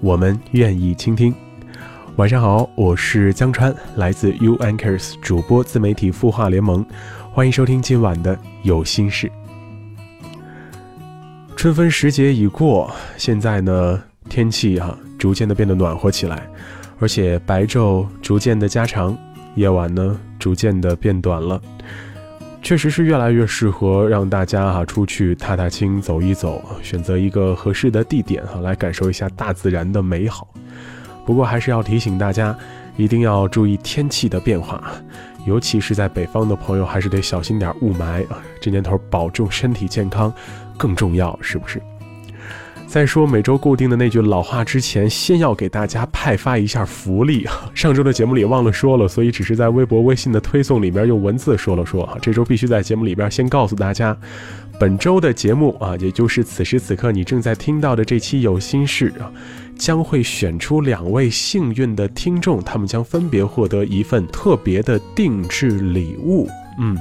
我们愿意倾听。晚上好，我是江川，来自 U Anchors 主播自媒体孵化联盟，欢迎收听今晚的有心事。春分时节已过，现在呢，天气啊逐渐的变得暖和起来，而且白昼逐渐的加长，夜晚呢逐渐的变短了。确实是越来越适合让大家哈出去踏踏青、走一走，选择一个合适的地点哈来感受一下大自然的美好。不过还是要提醒大家，一定要注意天气的变化，尤其是在北方的朋友还是得小心点雾霾啊。这年头保重身体健康更重要，是不是？在说每周固定的那句老话之前，先要给大家派发一下福利！上周的节目里忘了说了，所以只是在微博、微信的推送里面用文字说了说啊。这周必须在节目里边先告诉大家，本周的节目啊，也就是此时此刻你正在听到的这期有心事啊，将会选出两位幸运的听众，他们将分别获得一份特别的定制礼物。嗯。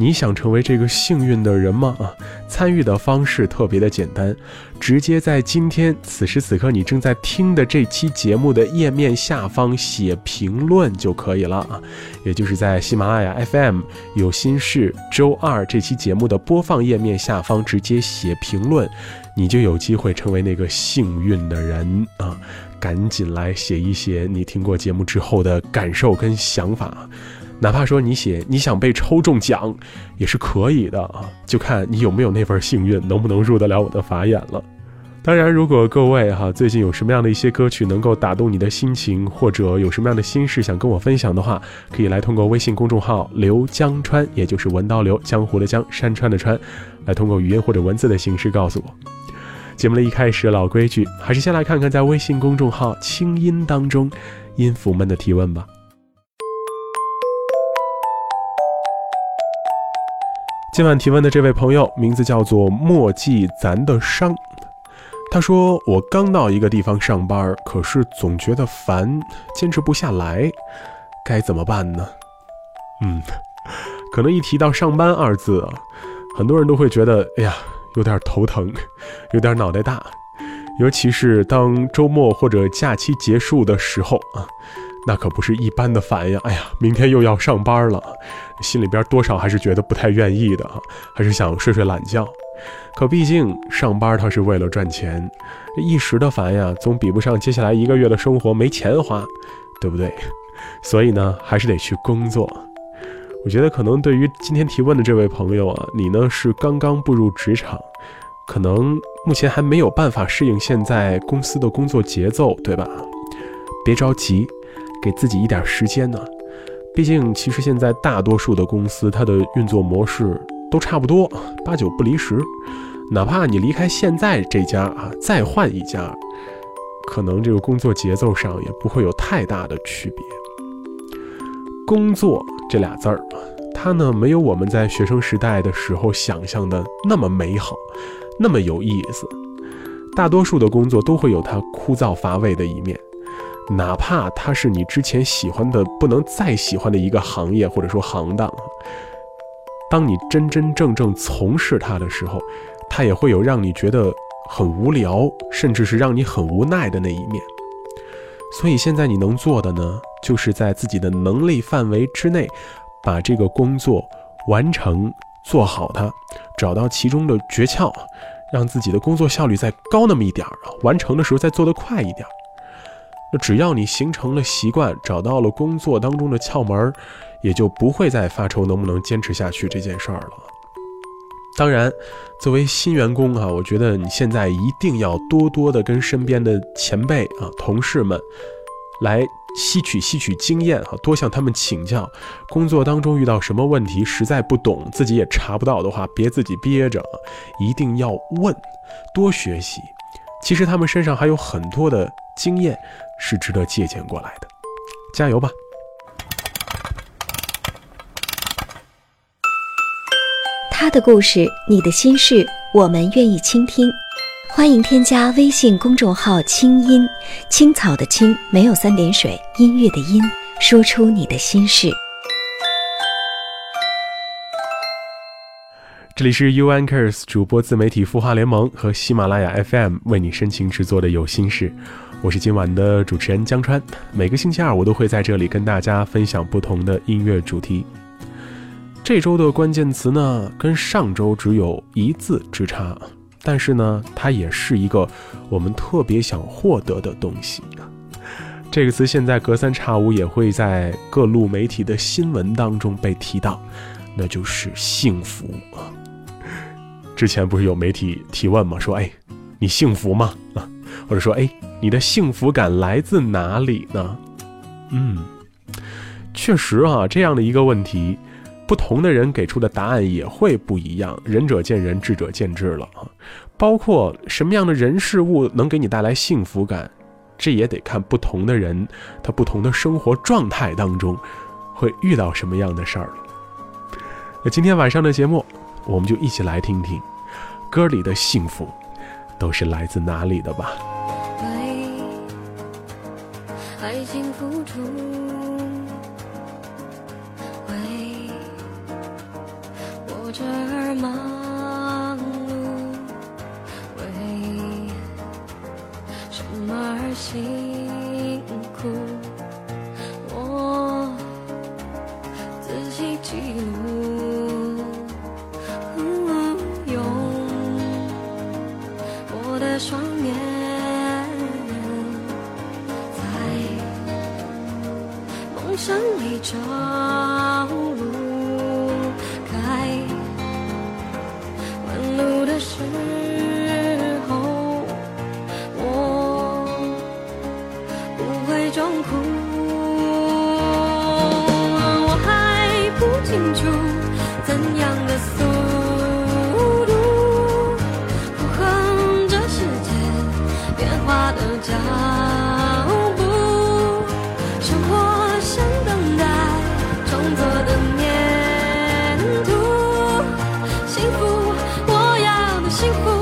你想成为这个幸运的人吗？啊，参与的方式特别的简单，直接在今天此时此刻你正在听的这期节目的页面下方写评论就可以了啊，也就是在喜马拉雅 FM 有心事周二这期节目的播放页面下方直接写评论，你就有机会成为那个幸运的人啊！赶紧来写一写你听过节目之后的感受跟想法。哪怕说你写你想被抽中奖，也是可以的啊，就看你有没有那份幸运，能不能入得了我的法眼了。当然，如果各位哈最近有什么样的一些歌曲能够打动你的心情，或者有什么样的心事想跟我分享的话，可以来通过微信公众号“刘江川”，也就是文刀刘江湖的江山川的川，来通过语音或者文字的形式告诉我。节目的一开始，老规矩，还是先来看看在微信公众号“清音”当中音符们的提问吧。今晚提问的这位朋友名字叫做墨迹咱的伤，他说：“我刚到一个地方上班，可是总觉得烦，坚持不下来，该怎么办呢？”嗯，可能一提到上班二字啊，很多人都会觉得，哎呀，有点头疼，有点脑袋大，尤其是当周末或者假期结束的时候啊。那可不是一般的烦呀！哎呀，明天又要上班了，心里边多少还是觉得不太愿意的啊，还是想睡睡懒觉。可毕竟上班他是为了赚钱，一时的烦呀，总比不上接下来一个月的生活没钱花，对不对？所以呢，还是得去工作。我觉得可能对于今天提问的这位朋友啊，你呢是刚刚步入职场，可能目前还没有办法适应现在公司的工作节奏，对吧？别着急。给自己一点时间呢，毕竟其实现在大多数的公司它的运作模式都差不多，八九不离十。哪怕你离开现在这家啊，再换一家，可能这个工作节奏上也不会有太大的区别。工作这俩字儿，它呢没有我们在学生时代的时候想象的那么美好，那么有意思。大多数的工作都会有它枯燥乏味的一面。哪怕它是你之前喜欢的不能再喜欢的一个行业或者说行当，当你真真正正从事它的时候，它也会有让你觉得很无聊，甚至是让你很无奈的那一面。所以现在你能做的呢，就是在自己的能力范围之内，把这个工作完成做好它，找到其中的诀窍，让自己的工作效率再高那么一点儿啊，完成的时候再做得快一点儿。那只要你形成了习惯，找到了工作当中的窍门，也就不会再发愁能不能坚持下去这件事儿了。当然，作为新员工啊，我觉得你现在一定要多多的跟身边的前辈啊、同事们来吸取吸取经验啊，多向他们请教。工作当中遇到什么问题，实在不懂，自己也查不到的话，别自己憋着，一定要问，多学习。其实他们身上还有很多的。经验是值得借鉴过来的。加油吧！他的故事，你的心事，我们愿意倾听。欢迎添加微信公众号“清音青草”的青没有三点水，音乐的音，说出你的心事。这里是 U Anchors 主播自媒体孵化联盟和喜马拉雅 FM 为你深情制作的有心事。我是今晚的主持人江川，每个星期二我都会在这里跟大家分享不同的音乐主题。这周的关键词呢，跟上周只有一字之差，但是呢，它也是一个我们特别想获得的东西。这个词现在隔三差五也会在各路媒体的新闻当中被提到，那就是幸福啊。之前不是有媒体提问吗？说，哎，你幸福吗？啊，或者说，哎。你的幸福感来自哪里呢？嗯，确实啊，这样的一个问题，不同的人给出的答案也会不一样，仁者见仁，智者见智了啊。包括什么样的人事物能给你带来幸福感，这也得看不同的人他不同的生活状态当中会遇到什么样的事儿。那今天晚上的节目，我们就一起来听听歌里的幸福都是来自哪里的吧。爱情付出，为我这儿忙碌，为什么而辛苦？我仔细记录，一条路，开弯路的时候，我不会装哭。幸福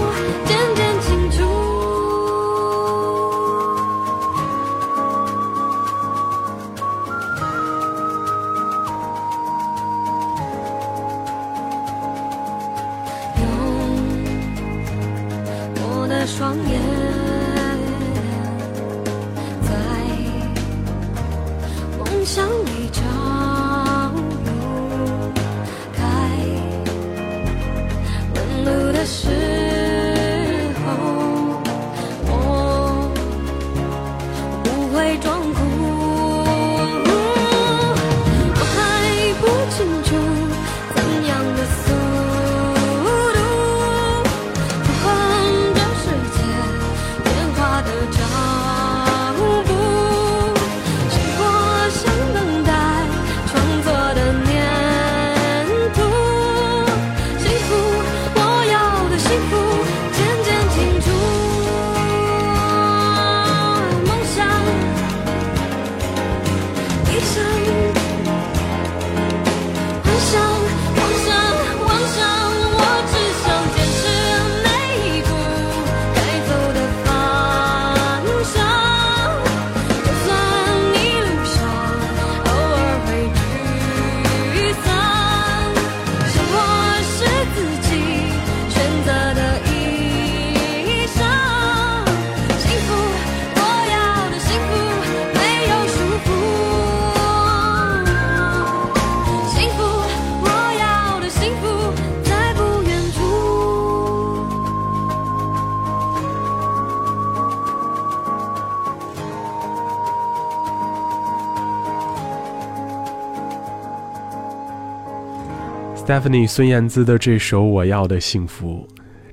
Stephanie 孙燕姿的这首《我要的幸福》，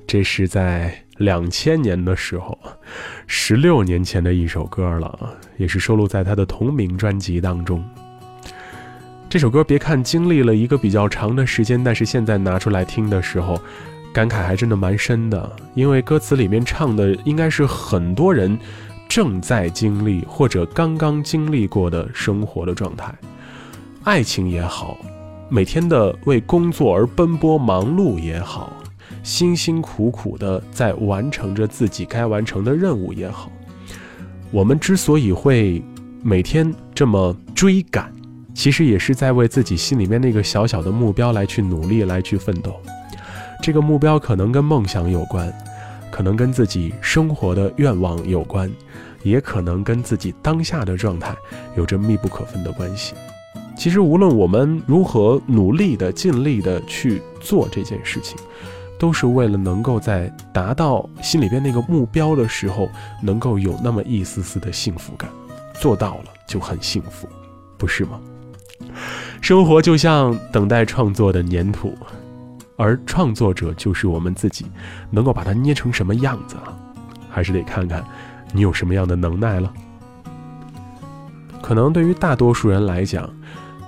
这是在两千年的时候，十六年前的一首歌了，也是收录在她的同名专辑当中。这首歌别看经历了一个比较长的时间，但是现在拿出来听的时候，感慨还真的蛮深的，因为歌词里面唱的应该是很多人正在经历或者刚刚经历过的生活的状态，爱情也好，每天的为工作而奔波忙碌也好，辛辛苦苦的在完成着自己该完成的任务也好，我们之所以会每天这么追赶，其实也是在为自己心里面那个小小的目标来去努力，来去奋斗。这个目标可能跟梦想有关。可能跟自己生活的愿望有关，也可能跟自己当下的状态有着密不可分的关系。其实，无论我们如何努力的、尽力的去做这件事情，都是为了能够在达到心里边那个目标的时候，能够有那么一丝丝的幸福感。做到了就很幸福，不是吗？生活就像等待创作的粘土。而创作者就是我们自己，能够把它捏成什么样子啊？还是得看看你有什么样的能耐了。可能对于大多数人来讲，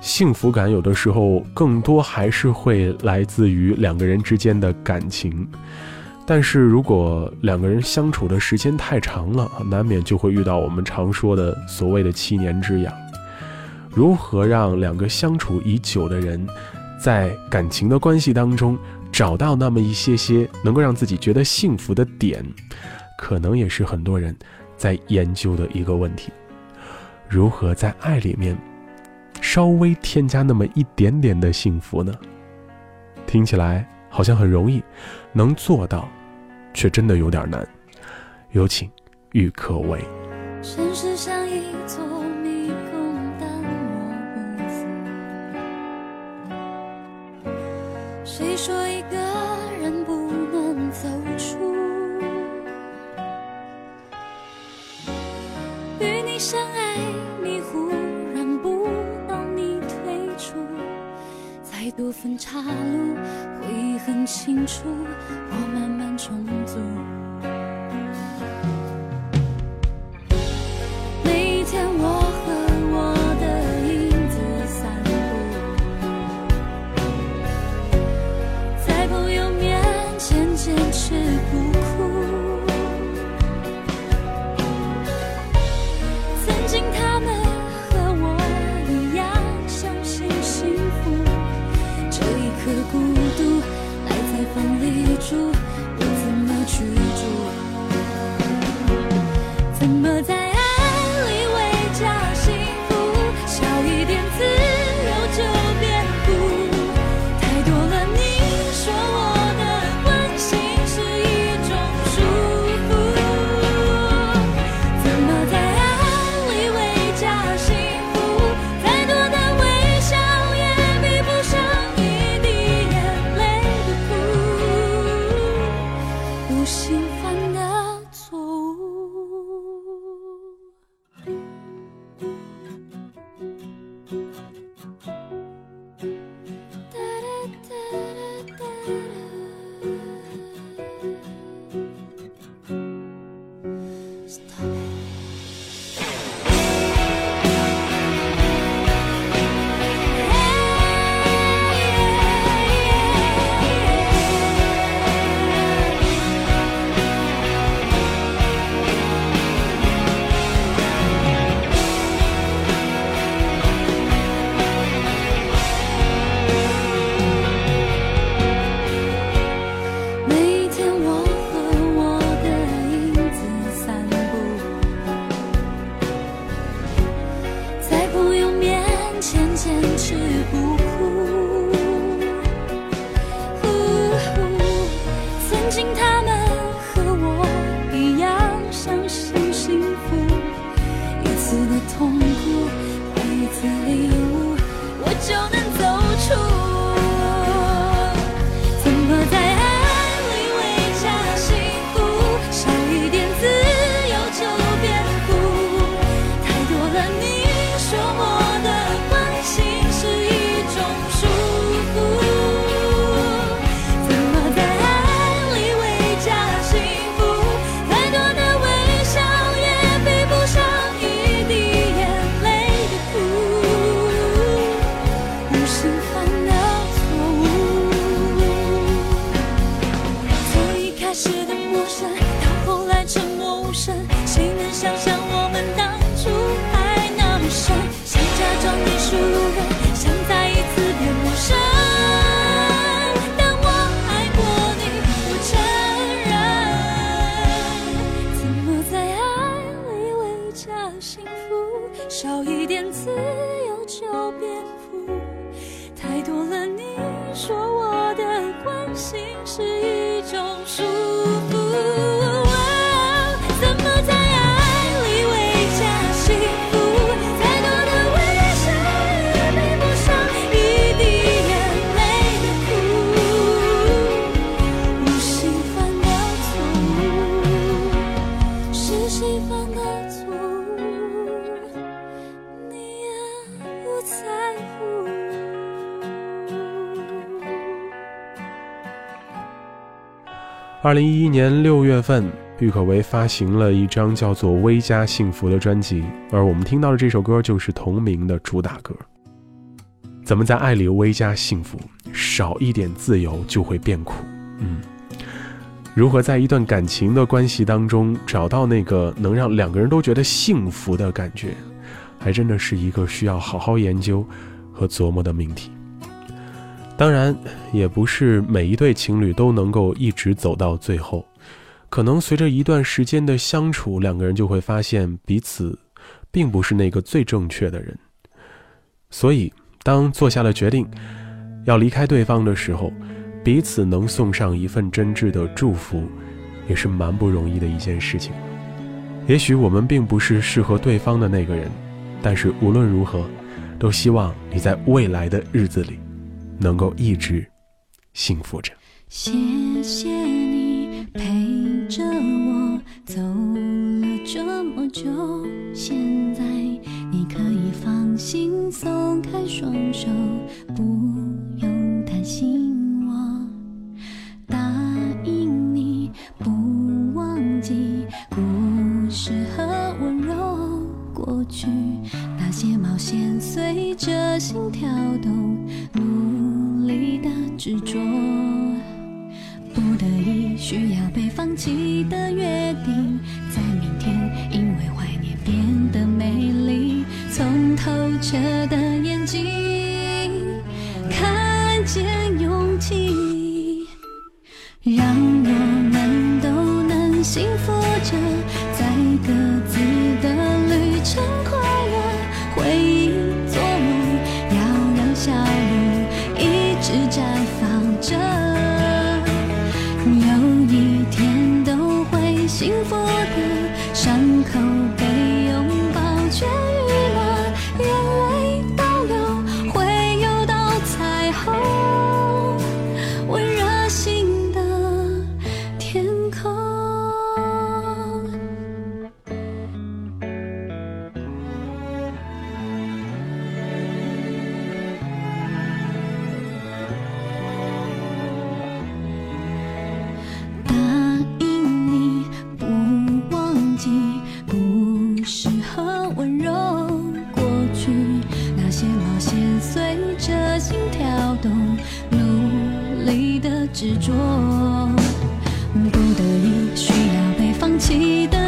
幸福感有的时候更多还是会来自于两个人之间的感情。但是如果两个人相处的时间太长了，难免就会遇到我们常说的所谓的七年之痒。如何让两个相处已久的人？在感情的关系当中，找到那么一些些能够让自己觉得幸福的点，可能也是很多人在研究的一个问题。如何在爱里面稍微添加那么一点点的幸福呢？听起来好像很容易，能做到，却真的有点难。有请郁可唯。像一座谁说一个人不能走出？与你相爱，分岔路，会很清楚，我二零一一年六月份，郁可唯发行了一张叫做《微加幸福》的专辑，而我们听到的这首歌就是同名的主打歌。怎么在爱里微加幸福？少一点自由就会变苦。嗯，如何在一段感情的关系当中找到那个能让两个人都觉得幸福的感觉，还真的是一个需要好好研究和琢磨的命题。当然，也不是每一对情侣都能够一直走到最后，可能随着一段时间的相处，两个人就会发现彼此并不是那个最正确的人。所以，当做下了决定要离开对方的时候，彼此能送上一份真挚的祝福，也是蛮不容易的一件事情。也许我们并不是适合对方的那个人，但是无论如何，都希望你在未来的日子里。能够一直幸福着。谢谢你陪着我走了这么久，现在你可以放心松开双手，不记得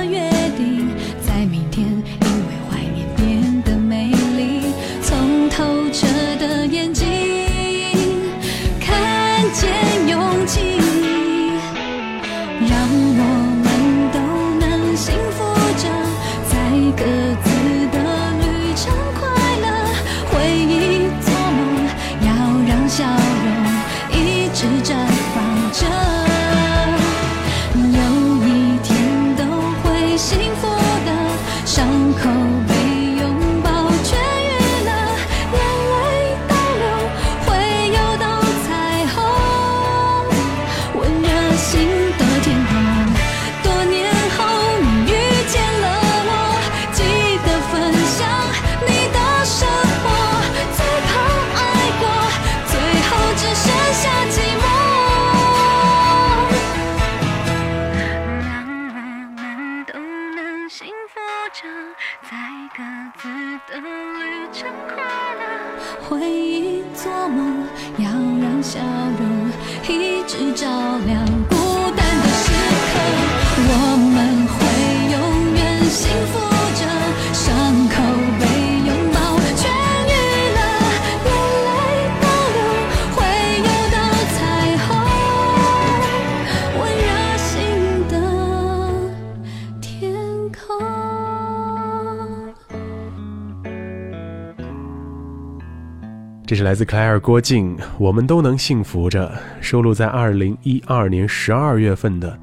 这是来自克莱尔郭靖，我们都能幸福着，收录在二零一二年十二月份的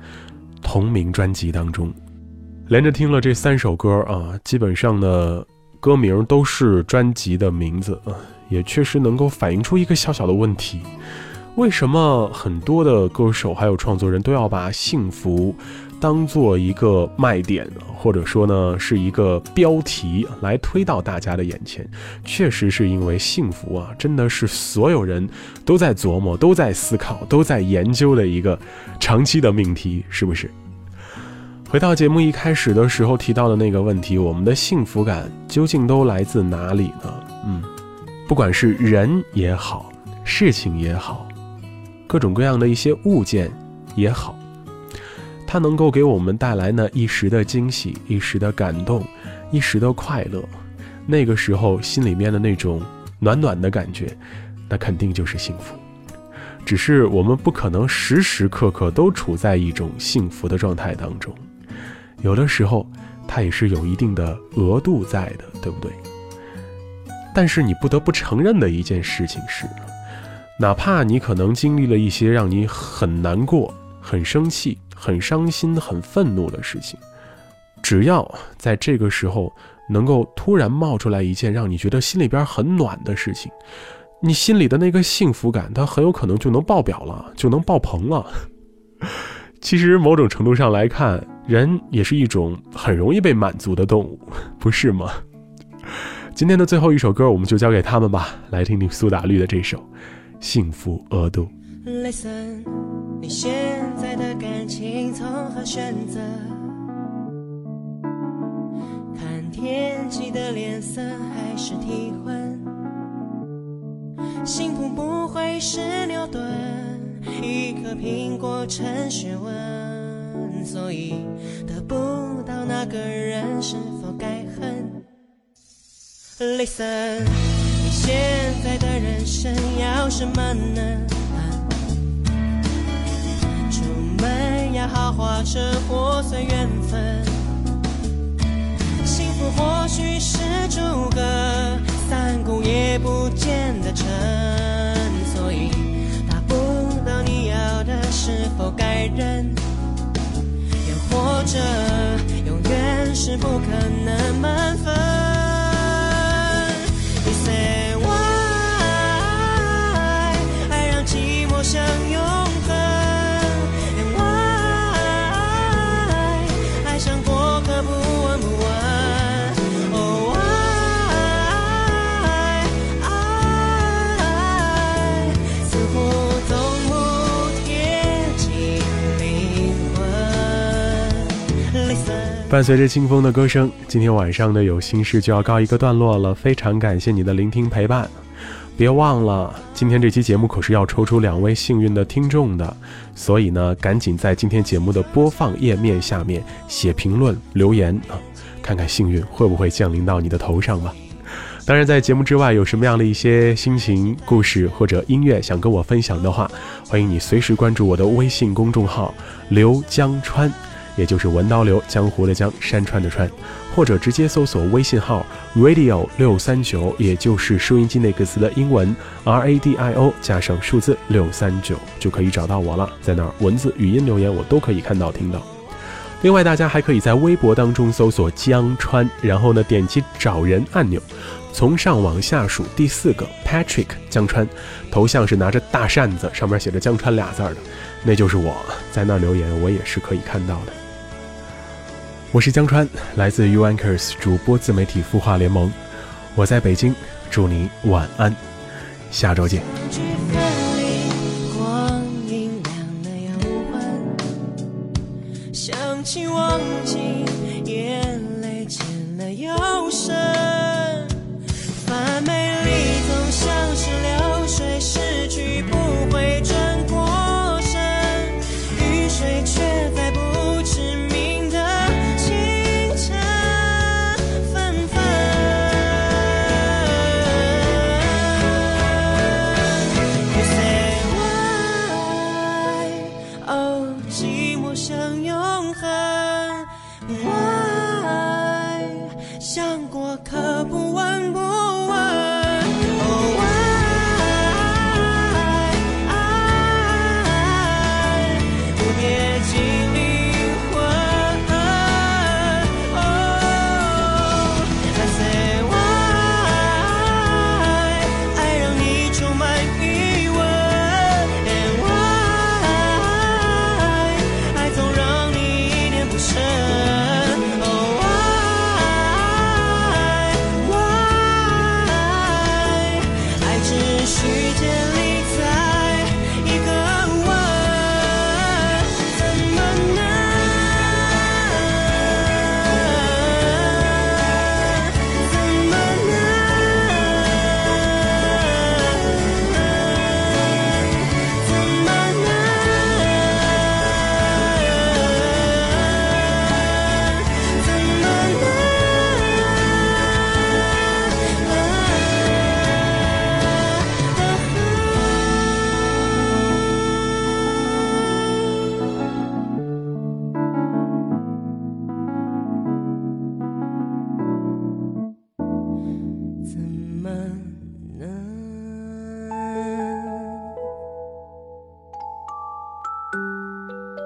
同名专辑当中。连着听了这三首歌啊，基本上呢，歌名都是专辑的名字啊，也确实能够反映出一个小小的问题：为什么很多的歌手还有创作人都要把幸福？当做一个卖点，或者说呢是一个标题来推到大家的眼前，确实是因为幸福啊，真的是所有人都在琢磨、都在思考、都在研究的一个长期的命题，是不是？回到节目一开始的时候提到的那个问题，我们的幸福感究竟都来自哪里呢？嗯，不管是人也好，事情也好，各种各样的一些物件也好。它能够给我们带来呢一时的惊喜、一时的感动、一时的快乐，那个时候心里面的那种暖暖的感觉，那肯定就是幸福。只是我们不可能时时刻刻都处在一种幸福的状态当中，有的时候它也是有一定的额度在的，对不对？但是你不得不承认的一件事情是，哪怕你可能经历了一些让你很难过、很生气。很伤心、很愤怒的事情，只要在这个时候能够突然冒出来一件让你觉得心里边很暖的事情，你心里的那个幸福感，它很有可能就能爆表了，就能爆棚了。其实某种程度上来看，人也是一种很容易被满足的动物，不是吗？今天的最后一首歌，我们就交给他们吧，来听听苏打绿的这首《幸福额度》。Listen，你现在的感情从何选择？看天气的脸色还是提魂？幸福不会是牛顿，一颗苹果成学问，所以得不到那个人是否该恨？Listen，你现在的人生要什么呢？豪华车或随缘分，幸福或许是诸葛三顾也不见得成，所以达不到你要的是否该忍？又或者永远是不可能吗伴随着清风的歌声，今天晚上的有心事就要告一个段落了。非常感谢你的聆听陪伴，别忘了今天这期节目可是要抽出两位幸运的听众的，所以呢，赶紧在今天节目的播放页面下面写评论留言啊，看看幸运会不会降临到你的头上吧。当然，在节目之外有什么样的一些心情、故事或者音乐想跟我分享的话，欢迎你随时关注我的微信公众号刘江川。也就是文刀流江湖的江山川的川，或者直接搜索微信号 radio 六三九，也就是收音机那个词的英文 r a d i o 加上数字六三九，就可以找到我了。在那儿文字、语音留言我都可以看到、听到。另外，大家还可以在微博当中搜索江川，然后呢点击找人按钮，从上往下数第四个 Patrick 江川，头像是拿着大扇子，上面写着江川俩字儿的，那就是我在那儿留言，我也是可以看到的。我是江川，来自 U Anchors 主播自媒体孵化联盟。我在北京，祝你晚安，下周见。寂寞像永恒。